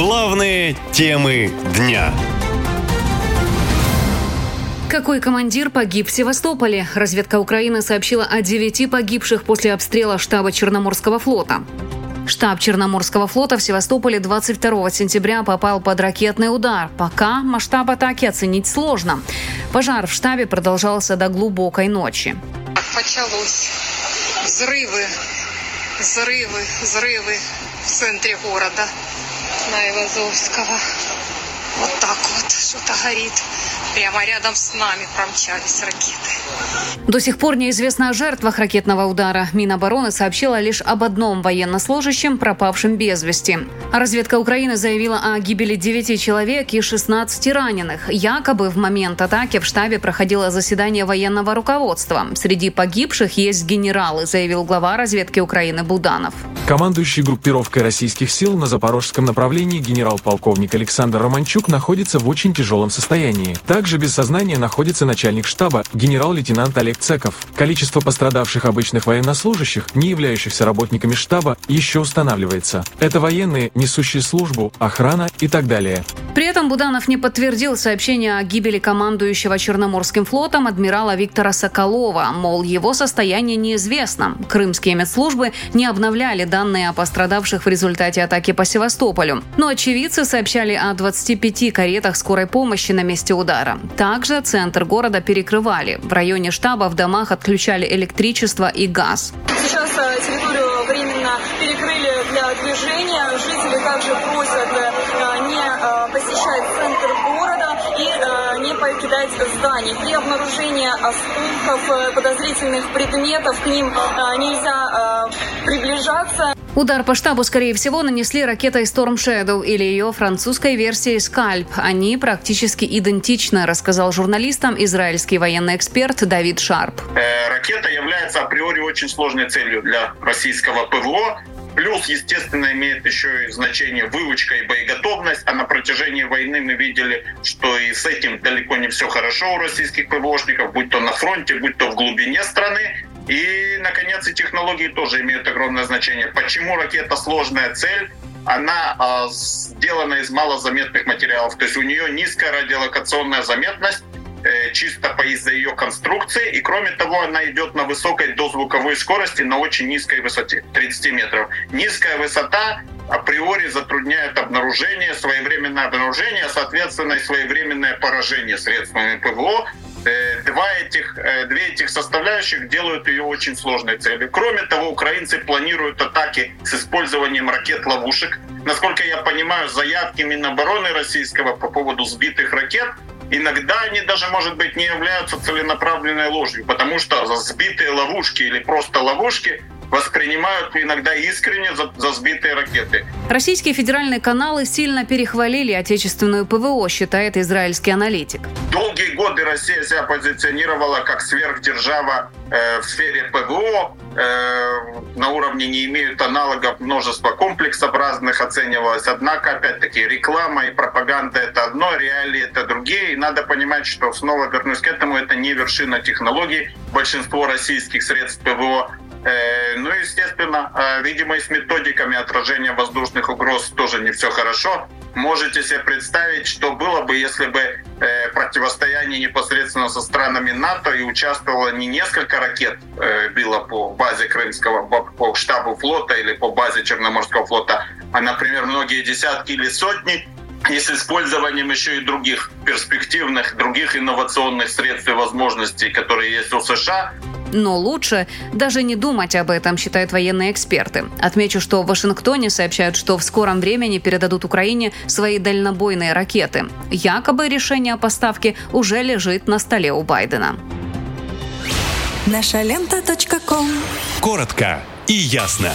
Главные темы дня. Какой командир погиб в Севастополе? Разведка Украины сообщила о девяти погибших после обстрела штаба Черноморского флота. Штаб Черноморского флота в Севастополе 22 сентября попал под ракетный удар. Пока масштаб атаки оценить сложно. Пожар в штабе продолжался до глубокой ночи. Почалось взрывы, взрывы, взрывы в центре города на Ивазовского. Что-то горит. Прямо рядом с нами промчались ракеты. До сих пор неизвестно о жертвах ракетного удара. Минобороны сообщила лишь об одном военнослужащем, пропавшем без вести. Разведка Украины заявила о гибели 9 человек и 16 раненых. Якобы в момент атаки в штабе проходило заседание военного руководства. Среди погибших есть генералы, заявил глава разведки Украины Буданов. Командующий группировкой российских сил на запорожском направлении генерал-полковник Александр Романчук находится в очень тяжелом состоянии. Также без сознания находится начальник штаба генерал-лейтенант Олег Цеков. Количество пострадавших обычных военнослужащих, не являющихся работниками штаба, еще устанавливается. Это военные, несущие службу, охрана и так далее. При этом Буданов не подтвердил сообщение о гибели командующего Черноморским флотом адмирала Виктора Соколова, мол, его состояние неизвестно. Крымские медслужбы не обновляли данные о пострадавших в результате атаки по Севастополю. Но очевидцы сообщали о 25 каретах скорой помощи на месте удара. Также центр города перекрывали. В районе штаба в домах отключали электричество и газ. Сейчас э, временно перекрыли для движения. Жители также просят э, не э, посещать центр города и не покидать зданий. При обнаружении осколков подозрительных предметов к ним нельзя приближаться. Удар по штабу, скорее всего, нанесли ракетой Storm Shadow или ее французской версией Scalp. Они практически идентичны, рассказал журналистам израильский военный эксперт Давид Шарп. Э, ракета является априори очень сложной целью для российского ПВО. Плюс, естественно, имеет еще и значение выучка и боеготовность. А на протяжении войны мы видели, что и с этим далеко не все хорошо у российских ПВОшников, будь то на фронте, будь то в глубине страны. И, наконец, и технологии тоже имеют огромное значение. Почему ракета сложная цель? Она э, сделана из малозаметных материалов, то есть у нее низкая радиолокационная заметность, э, чисто по из-за ее конструкции, и кроме того, она идет на высокой дозвуковой скорости на очень низкой высоте, 30 метров. Низкая высота априори затрудняет обнаружение, своевременное обнаружение, соответственно, и своевременное поражение средствами ПВО, два этих, э, две этих составляющих делают ее очень сложной целью. Кроме того, украинцы планируют атаки с использованием ракет-ловушек. Насколько я понимаю, заявки Минобороны российского по поводу сбитых ракет иногда они даже, может быть, не являются целенаправленной ложью, потому что сбитые ловушки или просто ловушки воспринимают иногда искренне за, за сбитые ракеты. Российские федеральные каналы сильно перехвалили отечественную ПВО, считает израильский аналитик. Долгие годы Россия себя позиционировала как сверхдержава э, в сфере ПВО. Э, на уровне не имеют аналогов множество комплексов разных оценивалось. Однако, опять-таки, реклама и пропаганда — это одно, реалии — это другие. И надо понимать, что снова вернусь к этому, это не вершина технологий. Большинство российских средств ПВО ну, естественно, э, видимо, и с методиками отражения воздушных угроз тоже не все хорошо. Можете себе представить, что было бы, если бы э, противостояние непосредственно со странами НАТО и участвовало не несколько ракет, было по базе Крымского, по штабу флота или по базе Черноморского флота, а, например, многие десятки или сотни и с использованием еще и других перспективных, других инновационных средств и возможностей, которые есть у США, но лучше даже не думать об этом, считают военные эксперты. Отмечу, что в Вашингтоне сообщают, что в скором времени передадут Украине свои дальнобойные ракеты. Якобы решение о поставке уже лежит на столе у Байдена. Наша лента. Коротко и ясно.